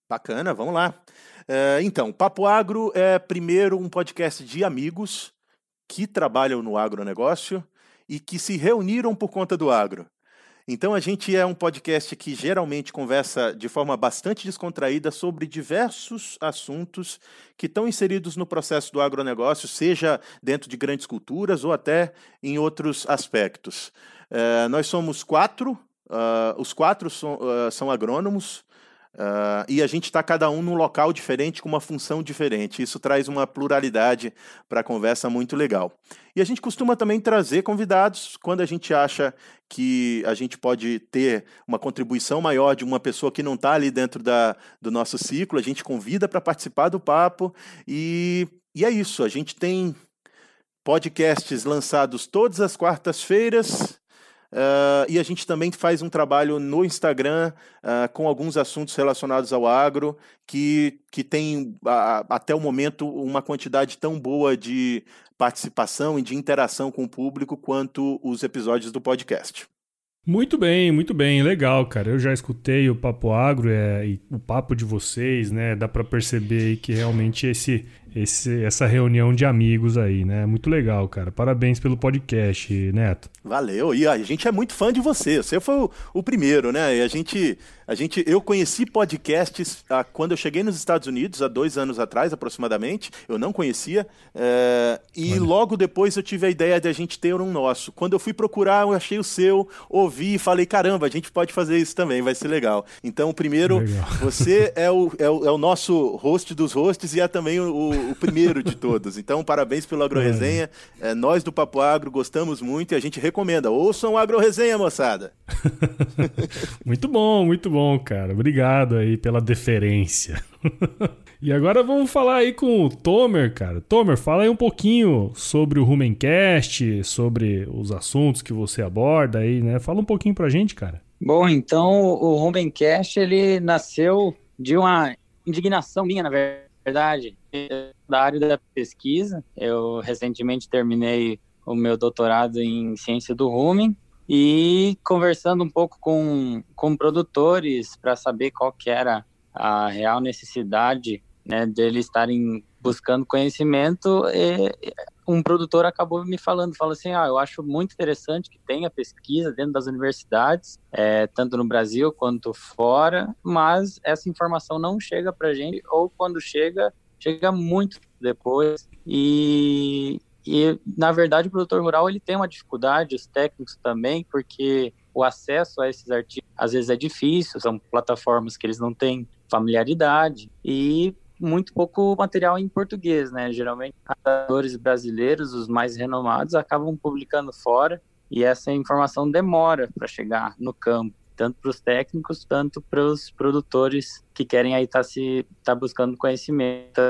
Bacana, vamos lá. É, então, Papo Agro é primeiro um podcast de amigos que trabalham no agronegócio e que se reuniram por conta do agro. Então, a gente é um podcast que geralmente conversa de forma bastante descontraída sobre diversos assuntos que estão inseridos no processo do agronegócio, seja dentro de grandes culturas ou até em outros aspectos. Uh, nós somos quatro, uh, os quatro são, uh, são agrônomos, Uh, e a gente está cada um num local diferente, com uma função diferente. Isso traz uma pluralidade para a conversa muito legal. E a gente costuma também trazer convidados quando a gente acha que a gente pode ter uma contribuição maior de uma pessoa que não está ali dentro da, do nosso ciclo. A gente convida para participar do papo. E, e é isso. A gente tem podcasts lançados todas as quartas-feiras Uh, e a gente também faz um trabalho no Instagram uh, com alguns assuntos relacionados ao agro, que, que tem até o momento uma quantidade tão boa de participação e de interação com o público quanto os episódios do podcast. Muito bem, muito bem, legal, cara. Eu já escutei o Papo Agro é, e o papo de vocês, né? Dá para perceber que realmente esse esse, essa reunião de amigos aí, né? Muito legal, cara. Parabéns pelo podcast, Neto. Valeu. E a gente é muito fã de você. Você foi o, o primeiro, né? E a gente, a gente, eu conheci podcasts ah, quando eu cheguei nos Estados Unidos há dois anos atrás, aproximadamente. Eu não conhecia. É, e Olha. logo depois eu tive a ideia de a gente ter um nosso. Quando eu fui procurar, eu achei o seu, ouvi e falei, caramba, a gente pode fazer isso também, vai ser legal. Então, primeiro, legal. *laughs* você é o, é o, é o nosso host dos hosts e é também o o primeiro de todos. Então, parabéns pelo AgroResenha. É, nós do Papo Agro gostamos muito e a gente recomenda. Ouçam o AgroResenha, moçada. *laughs* muito bom, muito bom, cara. Obrigado aí pela deferência. *laughs* E agora vamos falar aí com o Tomer, cara. Tomer, fala aí um pouquinho sobre o Rumencast, sobre os assuntos que você aborda aí, né? Fala um pouquinho pra gente, cara. Bom, então o Rumencast, ele nasceu de uma indignação minha, na verdade, da área da pesquisa. Eu recentemente terminei o meu doutorado em ciência do rumen e conversando um pouco com, com produtores para saber qual que era a real necessidade né, deles estarem buscando conhecimento, um produtor acabou me falando, falou assim, ah, eu acho muito interessante que tenha pesquisa dentro das universidades, é, tanto no Brasil quanto fora, mas essa informação não chega para gente, ou quando chega, chega muito depois. E, e na verdade o produtor rural ele tem uma dificuldade, os técnicos também, porque o acesso a esses artigos às vezes é difícil, são plataformas que eles não têm familiaridade e muito pouco material em português, né? Geralmente, autores brasileiros, os mais renomados, acabam publicando fora e essa informação demora para chegar no campo tanto para os técnicos, tanto para os produtores que querem aí estar tá se tá buscando conhecimento.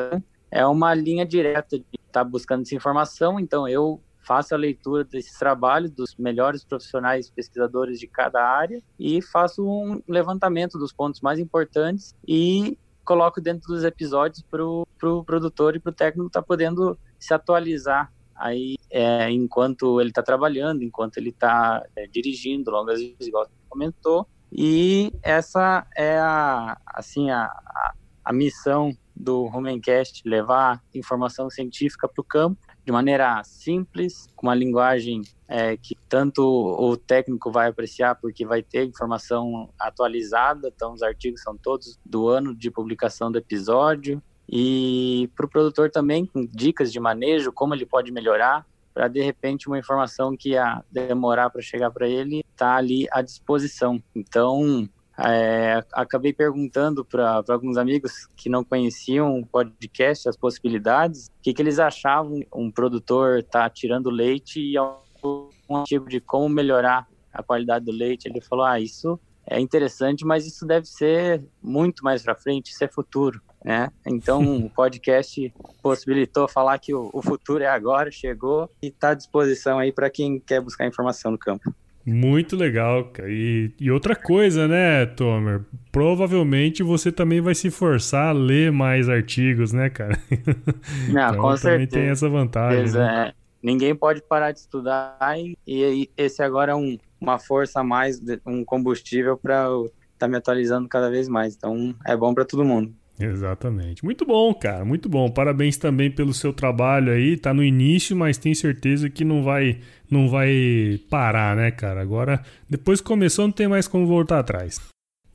É uma linha direta de estar tá buscando essa informação, então eu faço a leitura desses trabalhos dos melhores profissionais pesquisadores de cada área e faço um levantamento dos pontos mais importantes e coloco dentro dos episódios para o pro produtor e para o técnico estar tá podendo se atualizar aí é, enquanto ele está trabalhando, enquanto ele está é, dirigindo longas igual comentou. E essa é a, assim, a, a, a missão do Rumencast, levar informação científica para o campo de maneira simples, com uma linguagem é, que tanto o técnico vai apreciar, porque vai ter informação atualizada, então os artigos são todos do ano de publicação do episódio, e para o produtor também, com dicas de manejo, como ele pode melhorar, para de repente uma informação que ia demorar para chegar para ele tá ali à disposição. Então, é, acabei perguntando para alguns amigos que não conheciam o podcast, as possibilidades, o que, que eles achavam um produtor tá tirando leite e um tipo de como melhorar a qualidade do leite. Ele falou: ah, isso é interessante, mas isso deve ser muito mais para frente, isso é futuro né? Então *laughs* o podcast possibilitou falar que o, o futuro é agora, chegou e está à disposição aí para quem quer buscar informação no campo. Muito legal, cara. E, e, outra coisa, né, Tomer? Provavelmente você também vai se forçar a ler mais artigos, né, cara? *laughs* Não, então, com também tem essa vantagem. Né? É. Ninguém pode parar de estudar e, e esse agora é um, uma força a mais, um combustível para estar tá me atualizando cada vez mais. Então é bom para todo mundo. Exatamente. Muito bom, cara, muito bom. Parabéns também pelo seu trabalho aí. Tá no início, mas tenho certeza que não vai não vai parar, né, cara? Agora, depois que começou, não tem mais como voltar atrás.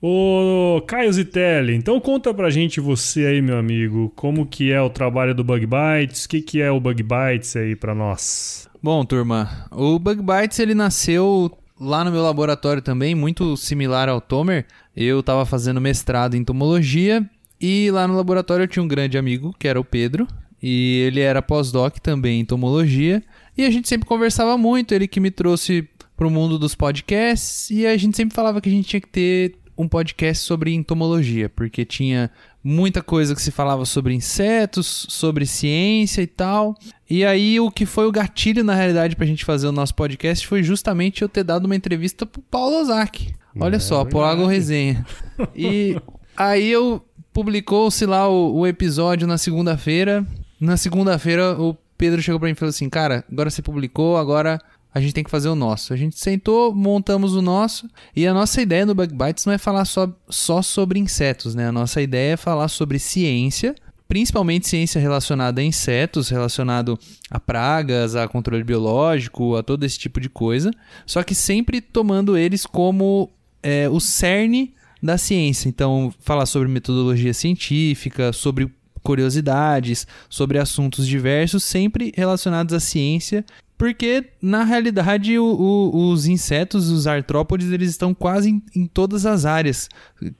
Ô, Caio Zitelli, então conta pra gente você aí, meu amigo, como que é o trabalho do Bug Bites, o que que é o Bug Bites aí pra nós? Bom, turma, o Bug Bites ele nasceu lá no meu laboratório também, muito similar ao Tomer. Eu estava fazendo mestrado em entomologia e lá no laboratório eu tinha um grande amigo, que era o Pedro, e ele era pós-doc também em entomologia, e a gente sempre conversava muito, ele que me trouxe para o mundo dos podcasts, e a gente sempre falava que a gente tinha que ter um podcast sobre entomologia, porque tinha muita coisa que se falava sobre insetos, sobre ciência e tal. E aí o que foi o gatilho na realidade pra gente fazer o nosso podcast foi justamente eu ter dado uma entrevista pro Paulo Ozaki. Olha É só, verdade. Polago Resenha. E *laughs* aí eu publicou-se lá o, o episódio na segunda-feira. Na segunda-feira o Pedro chegou pra mim e falou assim: "Cara, agora você publicou, agora a gente tem que fazer o nosso. A gente sentou, montamos o nosso, e a nossa ideia no Bug Bites não é falar só, só sobre insetos, né? A nossa ideia é falar sobre ciência, principalmente ciência relacionada a insetos, relacionado a pragas, a controle biológico, a todo esse tipo de coisa, só que sempre tomando eles como é, o cerne da ciência. Então, falar sobre metodologia científica, sobre curiosidades, sobre assuntos diversos, sempre relacionados à ciência porque, na realidade, o- o- os insetos, os artrópodes, eles estão quase em, em todas as áreas.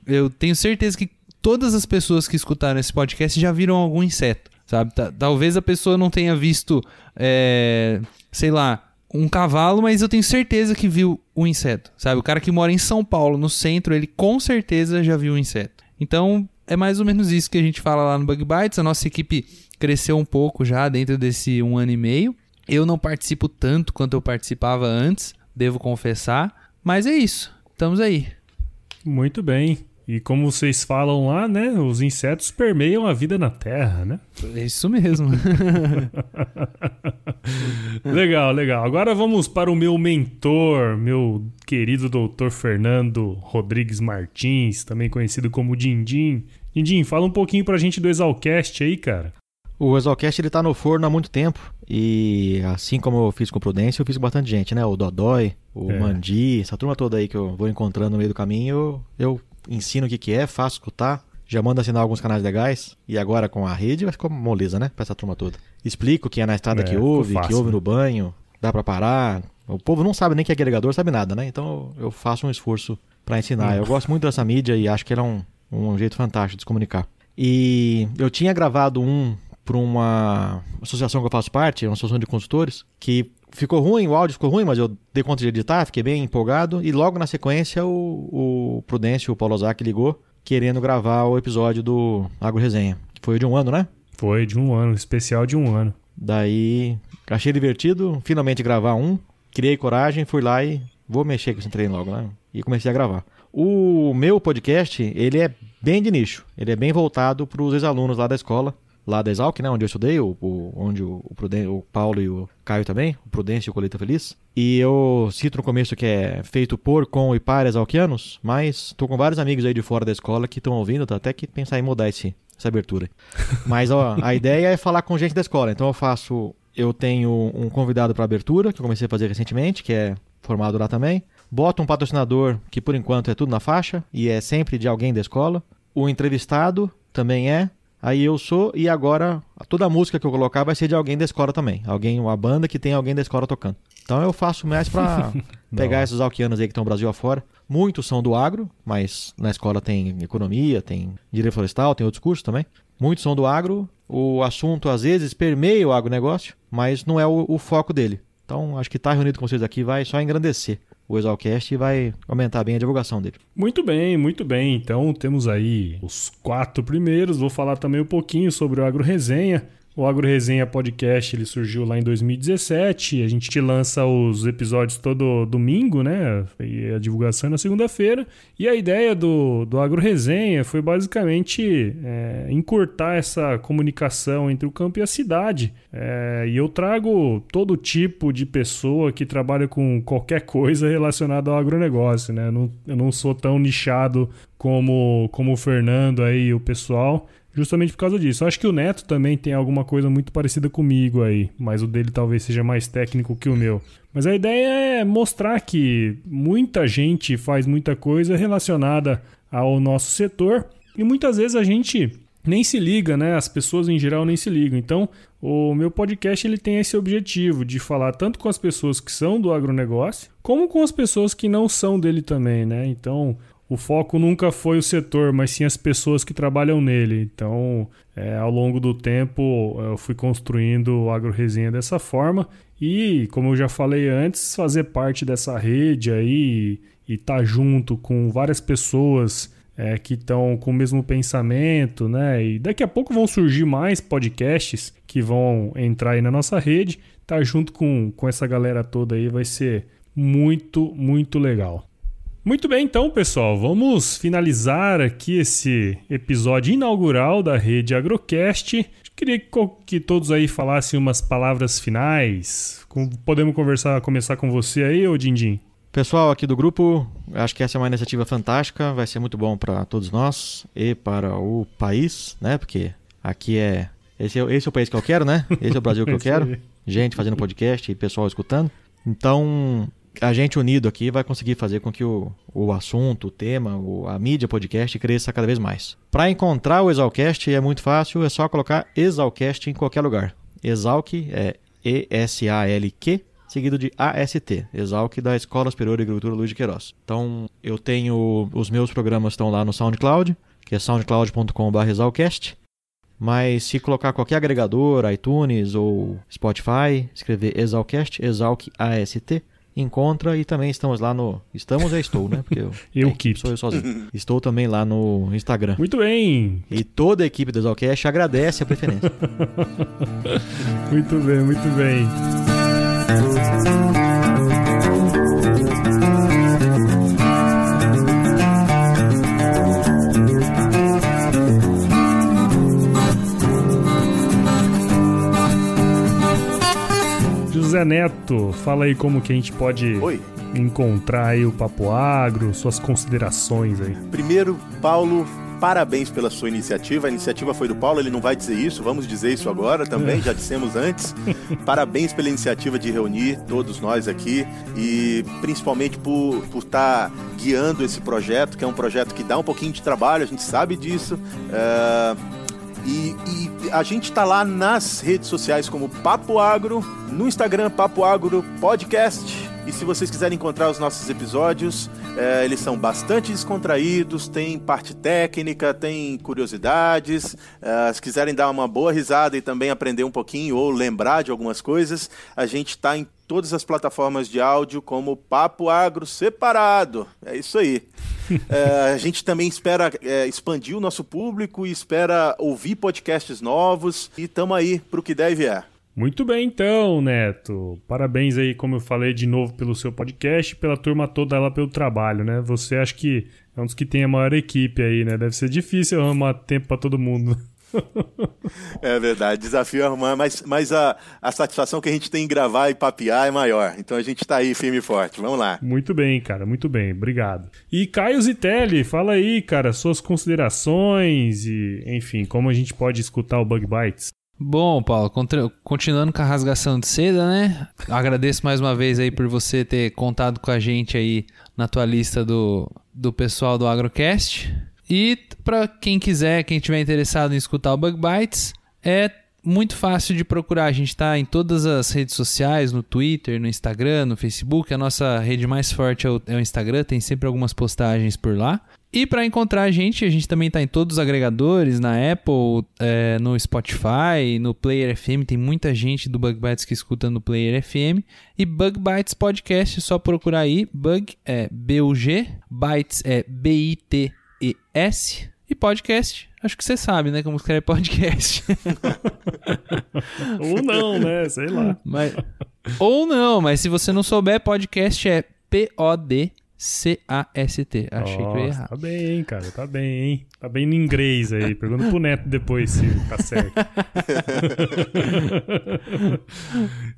Eu tenho certeza que todas as pessoas que escutaram esse podcast já viram algum inseto, sabe? Ta- Talvez a pessoa não tenha visto, é, sei lá, um cavalo, mas eu tenho certeza que viu um inseto, sabe? O cara que mora em São Paulo, no centro, ele com certeza já viu um inseto. Então, é mais ou menos isso que a gente fala lá no Bug Bites. A nossa equipe cresceu um pouco já dentro desse um ano e meio. Eu não participo tanto quanto eu participava antes, devo confessar. Mas é isso. Estamos aí. Muito bem. E como vocês falam lá, né? Os insetos permeiam a vida na Terra, né? É isso mesmo. *laughs* legal, legal. Agora vamos para o meu mentor, meu querido doutor Fernando Rodrigues Martins, também conhecido como Dindim. Dindim, fala um pouquinho pra gente do Exalcast aí, cara. O Exalcast ele tá no forno há muito tempo. E assim como eu fiz com o Prudência, eu fiz com bastante gente, né? O Dodói, o É. Mandi, essa turma toda aí que eu vou encontrando no meio do caminho, eu, eu ensino o que, que é, faço escutar. Já mando assinar alguns canais legais. E agora com a rede vai ficar moleza, né? Pra essa turma toda. Explico que é na estrada É, que ouve, que fácil, ouve né? no banho, dá pra parar. O povo não sabe nem que é agregador, sabe nada, né? Então eu faço um esforço pra ensinar. Eu gosto muito dessa mídia e acho que ela é um, um jeito fantástico de se comunicar. E eu tinha gravado um para uma associação que eu faço parte, uma associação de consultores, que ficou ruim, o áudio ficou ruim, mas eu dei conta de editar, fiquei bem empolgado. E logo na sequência o, o Prudêncio, o Paulo Ozaki ligou, querendo gravar o episódio do Agro Resenha. Foi de um ano, né? Foi de um ano, especial de um ano. Daí achei divertido, finalmente gravar um. Criei coragem, fui lá e vou mexer com esse trem logo, né? E comecei a gravar. O meu podcast, ele é bem de nicho. Ele é bem voltado para os ex-alunos lá da escola, lá da Exalc, né? Onde eu estudei, o, o- onde o, o, Pruden- o Paulo e o Caio também, o Prudêncio e o Colheita Feliz. E eu cito no começo que é feito por, com e para exalquianos, mas tô com vários amigos aí de fora da escola que estão ouvindo, tá até que pensar em mudar esse, essa abertura. *laughs* Mas ó, a ideia é falar com gente da escola. Então eu faço. Eu tenho um convidado para abertura, que eu comecei a fazer recentemente, que é formado lá também. Boto um patrocinador, que por enquanto é tudo na faixa, e é sempre de alguém da escola. O entrevistado também é. Aí eu sou, e agora toda a música que eu colocar vai ser de alguém da escola também. Alguém, uma banda que tem alguém da escola tocando. Então eu faço mais pra *laughs* pegar esses alquianos aí que estão no Brasil afora. Muitos são do agro, mas na escola tem economia, tem direito florestal, tem outros cursos também. Muitos são do agro. O assunto às vezes permeia o agronegócio, mas não é o, o foco dele. Então acho que estar reunido com vocês aqui vai só engrandecer o Exalcast vai aumentar bem a divulgação dele. Muito bem, muito bem. Então temos aí os quatro primeiros. Vou falar também um pouquinho sobre o Agro Resenha. O Agro Resenha Podcast ele surgiu lá em 2017. A gente lança os episódios todo domingo, né? E a divulgação é na segunda-feira. E a ideia do, do Agro Resenha foi basicamente é, encurtar essa comunicação entre o campo e a cidade. É, e eu trago todo tipo de pessoa que trabalha com qualquer coisa relacionada ao agronegócio, né? Eu não, eu não sou tão nichado como, como o Fernando aí, o pessoal justamente por causa disso. Acho que o Neto também tem alguma coisa muito parecida comigo aí, mas o dele talvez seja mais técnico que o meu. Mas a ideia é mostrar que muita gente faz muita coisa relacionada ao nosso setor e muitas vezes a gente nem se liga, né? As pessoas em geral nem se ligam. Então, o meu podcast ele tem esse objetivo de falar tanto com as pessoas que são do agronegócio, como com as pessoas que não são dele também, né? Então, o foco nunca foi o setor, mas sim as pessoas que trabalham nele. Então, é, ao longo do tempo, eu fui construindo o Agro Resenha dessa forma. E, como eu já falei antes, fazer parte dessa rede aí e estar junto com várias pessoas é, que estão com o mesmo pensamento, né? E daqui a pouco vão surgir mais podcasts que vão entrar aí na nossa rede. Tá junto com, com essa galera toda aí vai ser muito, muito legal. Muito bem, então, pessoal, vamos finalizar aqui esse episódio inaugural da rede Agrocast. Queria que todos aí falassem umas palavras finais. Podemos conversar, começar com você aí, ô Dindim? Pessoal aqui do grupo, acho que essa é uma iniciativa fantástica, vai ser muito bom para todos nós e para o país, né? Porque aqui é esse, é esse é o país que eu quero, né? Esse é o Brasil que eu *laughs* quero. Gente fazendo podcast e pessoal escutando. Então, a gente unido aqui vai conseguir fazer com que o, o assunto, o tema, o, a mídia podcast cresça cada vez mais. Para encontrar o Exalcast é muito fácil, é só colocar Exalcast em qualquer lugar. Exalc é E-S-A-L-Q seguido de AST, Exalc da Escola Superior de Agricultura Luiz de Queiroz. Então, eu tenho os meus programas estão lá no SoundCloud, que é soundcloud.com/exalcast. Mas se colocar qualquer agregador, iTunes ou Spotify, escrever Exalcast, Exalc AST, encontra e também estamos lá no. Estamos, eu estou, né? Porque eu, *laughs* eu que sou eu sozinho. Estou também lá no Instagram. Muito bem! E toda a equipe do Exalcast agradece a preferência. *laughs* muito bem, muito bem. José Neto, fala aí como que a gente pode Oi. encontrar aí o Papo Agro, suas considerações aí. Primeiro, Paulo, parabéns pela sua iniciativa. A iniciativa foi do Paulo, ele não vai dizer isso, vamos dizer isso agora também, já dissemos antes. *laughs* parabéns pela iniciativa de reunir todos nós aqui e principalmente por estar por tá guiando esse projeto, que é um projeto que dá um pouquinho de trabalho, a gente sabe disso. É... E, e, a gente está lá nas redes sociais como Papo Agro, no Instagram Papo Agro Podcast. E se vocês quiserem encontrar os nossos episódios, é, eles são bastante descontraídos, tem parte técnica, tem curiosidades. É, se quiserem dar uma boa risada e também aprender um pouquinho ou lembrar de algumas coisas, a gente está em todas as plataformas de áudio como Papo Agro Separado. É isso aí. *laughs* É, a gente também espera é, expandir o nosso público e espera ouvir podcasts novos e estamos aí para o que deve é. Muito bem, então, Neto. Parabéns aí, como eu falei de novo, pelo seu podcast e pela turma toda lá pelo trabalho, né? Você acha que é um dos que tem a maior equipe aí, né? Deve ser difícil arrumar tempo para todo mundo. É verdade, desafio é arrumar, mas, mas a, a satisfação que a gente tem em gravar e papear é maior. Então a gente está aí firme e forte. Vamos lá. Muito bem, cara, muito bem, obrigado. E Caio Zitelli, fala aí, cara, suas considerações e, enfim, como a gente pode escutar o Bug Bites. Bom, Paulo, continuando com a rasgação de seda, né? Agradeço mais uma vez aí por você ter contado com a gente aí na tua lista do, do pessoal do Agrocast. E para quem quiser, quem tiver interessado em escutar o Bug Bites, é muito fácil de procurar. A gente está em todas as redes sociais, no Twitter, no Instagram, no Facebook. A nossa rede mais forte é o, é o Instagram, tem sempre algumas postagens por lá. E para encontrar a gente, a gente também está em todos os agregadores, na Apple, é, no Spotify, no Player FM. Tem muita gente do Bug Bites que escuta no Player FM. E Bug Bites Podcast, só procurar aí. Bug é B-U-G, Bytes é B-I-T-E-S. E podcast, acho que você sabe, né? Como escreve podcast. *laughs* ou não, né? Sei lá. Mas, ou não, mas se você não souber, podcast é P-O-D. C-A-S-T. Achei Nossa, que eu ia errar. Tá bem, hein, cara. Tá bem, hein? Tá bem no inglês aí. Pergunta pro Neto depois se tá certo. *laughs*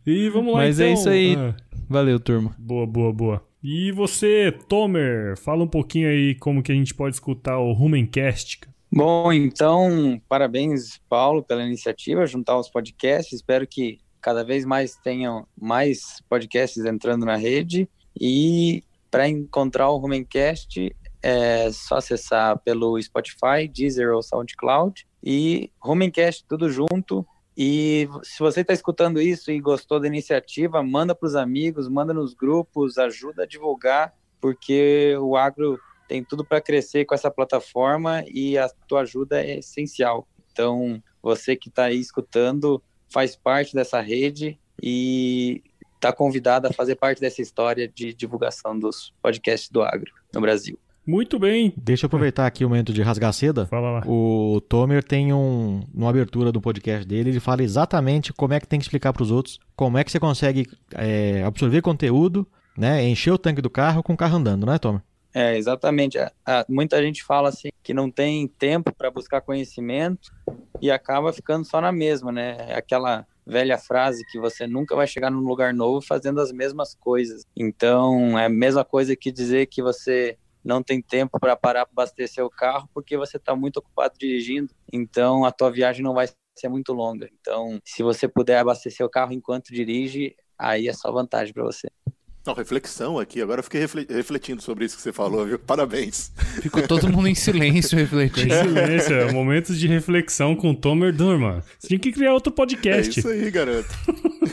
e vamos lá, Mas é então. Mas é isso aí. Ah. Valeu, turma. Boa, boa, boa. E você, Tomer, fala um pouquinho aí como que a gente pode escutar o Rumencast. Bom, então, parabéns, Paulo, pela iniciativa, juntar os podcasts. Espero que cada vez mais tenham mais podcasts entrando na rede. E para encontrar o Rumencast, é só acessar pelo Spotify, Deezer ou SoundCloud. E Rumencast tudo junto. E se você está escutando isso e gostou da iniciativa, manda para os amigos, manda nos grupos, ajuda a divulgar, porque o agro tem tudo para crescer com essa plataforma e a tua ajuda é essencial. Então, você que está aí escutando faz parte dessa rede e está convidado a fazer parte dessa história de divulgação dos podcasts do agro no Brasil. Muito bem. Deixa eu aproveitar aqui o momento de rasgar seda. Fala lá. O Tomer tem um, uma abertura do podcast dele, ele fala exatamente como é que tem que explicar para os outros, como é que você consegue é, absorver conteúdo, né, encher o tanque do carro com o carro andando, não é, Tomer? É, exatamente. A- a- muita gente fala assim que não tem tempo para buscar conhecimento e acaba ficando só na mesma, né? É Aquela velha frase que você nunca vai chegar num lugar novo fazendo as mesmas coisas. Então, é a mesma coisa que dizer que você não tem tempo para parar para abastecer o carro porque você está muito ocupado dirigindo. Então, a tua viagem não vai ser muito longa. Então, se você puder abastecer o carro enquanto dirige, aí é só vantagem para você. Não, reflexão aqui. Agora eu fiquei refle- refletindo sobre isso que você falou, viu? Parabéns. Ficou todo mundo em silêncio Em refletindo. silêncio, é, momentos de reflexão com Tomer Durman. Você tinha que criar outro É podcast. isso aí, garoto. *laughs*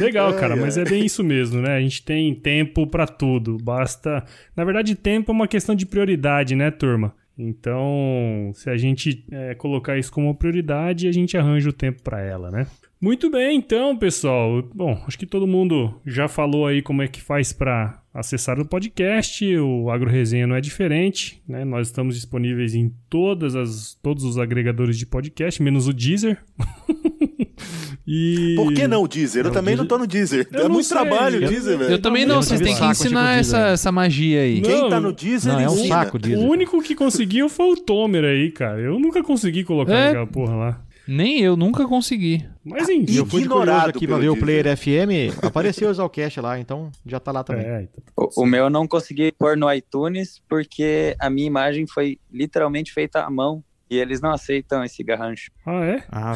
Legal, Ai, cara, ai. mas é bem isso mesmo, né? A gente tem tempo pra tudo. Basta. Na verdade, tempo é uma questão de prioridade, né, turma? Então, se a gente é, colocar isso como prioridade, a gente arranja o tempo pra ela, né? Muito bem, então, pessoal. Bom, acho que todo mundo já falou aí como é que faz pra acessar o podcast. O Agro Resenha não é diferente, né? Nós estamos disponíveis em todas as, todos os agregadores de podcast, menos o Deezer. *laughs* e... Por que não o Deezer? Eu Não, também Deezer- não tô no Deezer. Eu é muito sei, trabalho o eu- Deezer, velho. Eu também Eu não, não vocês têm que ensinar Deezer. essa, essa magia aí. Não, Quem tá no Deezer Não, é um ensina. saco O disso. único que conseguiu foi o Tomer aí, cara. Eu nunca consegui colocar É? aquela porra lá. Nem eu nunca consegui. Mas enfim. eu fui Ignorado aqui pra ver o. Player FM, apareceu o Exalcast lá, então já tá lá também. É, então, O, o meu eu não consegui pôr no iTunes porque a minha imagem foi literalmente feita à mão e eles não aceitam esse garrancho. Ah, é? Ah,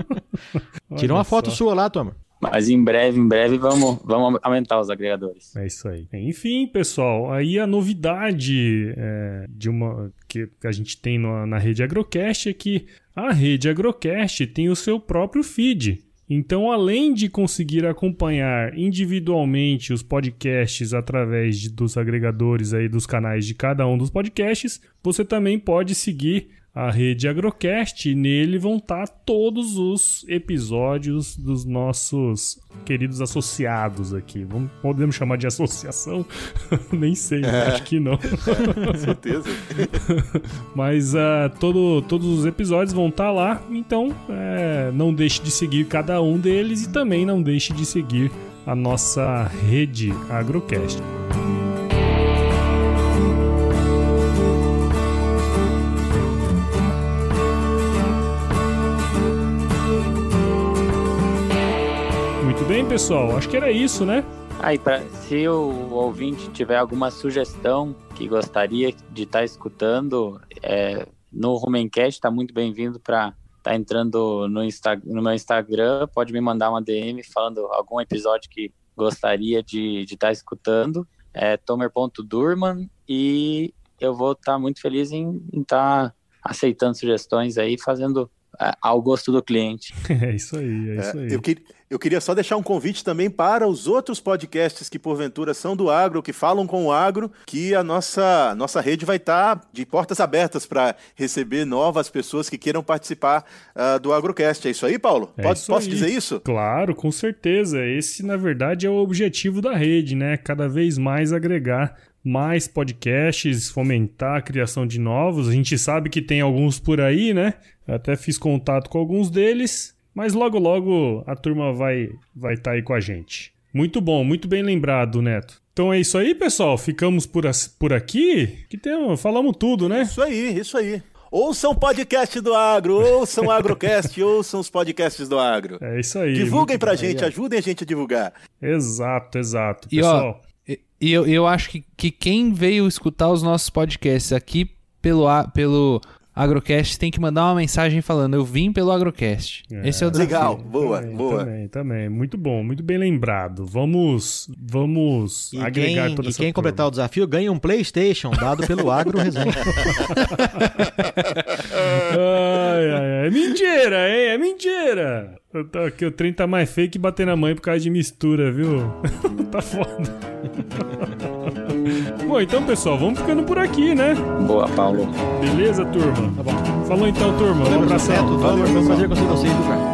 *laughs* tira uma foto só. sua lá, Tomer. Mas em breve, em breve, vamos, vamos aumentar os agregadores. É isso aí. Enfim, pessoal, aí a novidade é, de uma que a gente tem na, na rede Agrocast é que a rede Agrocast tem o seu próprio feed. Então, além de conseguir acompanhar individualmente os podcasts através de- dos agregadores aí dos canais de cada um dos podcasts, você também pode seguir a rede Agrocast e nele vão estar todos os episódios dos nossos queridos associados aqui. Vamos, podemos chamar de associação? *laughs* Nem sei, acho que não. Com *laughs* certeza. *laughs* Mas ah, todo, todos os episódios vão estar lá, então é, não deixe de seguir cada um deles e também não deixe de seguir a nossa rede Agrocast. Muito bem, pessoal. Acho que era isso, né? Aí, se o ouvinte tiver alguma sugestão que gostaria de estar escutando, é, no Rumencast está muito bem-vindo para estar entrando no, Insta, no meu Instagram. Pode me mandar uma DM falando algum episódio que gostaria de estar escutando. É tomer.durman e eu vou estar muito feliz em estar aceitando sugestões aí, fazendo ao gosto do cliente. *laughs* É isso aí, é isso É, aí. eu, que- eu queria só deixar um convite também para os outros podcasts que porventura são do agro, que falam com o agro, que a nossa, nossa rede vai estar de portas abertas para receber novas pessoas que queiram participar ah, do Agrocast. É isso aí, Paulo? É Pode- isso posso aí. dizer isso? Claro, com certeza. Esse, na verdade, é o objetivo da rede, né? Cada vez mais agregar mais podcasts, fomentar a criação de novos. A gente sabe que tem alguns por aí, né? Eu até fiz contato com alguns deles, mas logo logo a turma vai vai estar aí com a gente. Muito bom, muito bem lembrado, Neto. Então é isso aí, pessoal. Ficamos por, as- por aqui. Que tem, falamos tudo, né? Isso aí, isso aí. Ouçam o podcast do agro, ouçam o Agrocast, *laughs* ouçam os podcasts do agro. É isso aí. Divulguem pra bom. gente, ajudem a gente a divulgar. Exato, exato. E, ó, Pessoal, E e eu, eu acho que, que quem veio escutar os nossos podcasts aqui pelo, pelo Agrocast tem que mandar uma mensagem falando: Eu vim pelo Agrocast. É. Esse é o desafio. Legal, boa, também, boa. Também, também. Muito bom, muito bem lembrado. Vamos, vamos E agregar quem, toda e essa quem completar o desafio ganha um PlayStation dado pelo Agro Resenha. *laughs* Ai, ai, ai. É mentira, hein? É mentira. Eu tô aqui, o trem tá mais feio que bater na mãe por causa de mistura, viu? *laughs* tá foda. *laughs* Bom, então, pessoal, vamos ficando por aqui, né? Boa, Paulo. Beleza, turma? Tá bom. Falou então, turma. Um. Neto, Tomer, foi um prazer conhecer vocês, viu,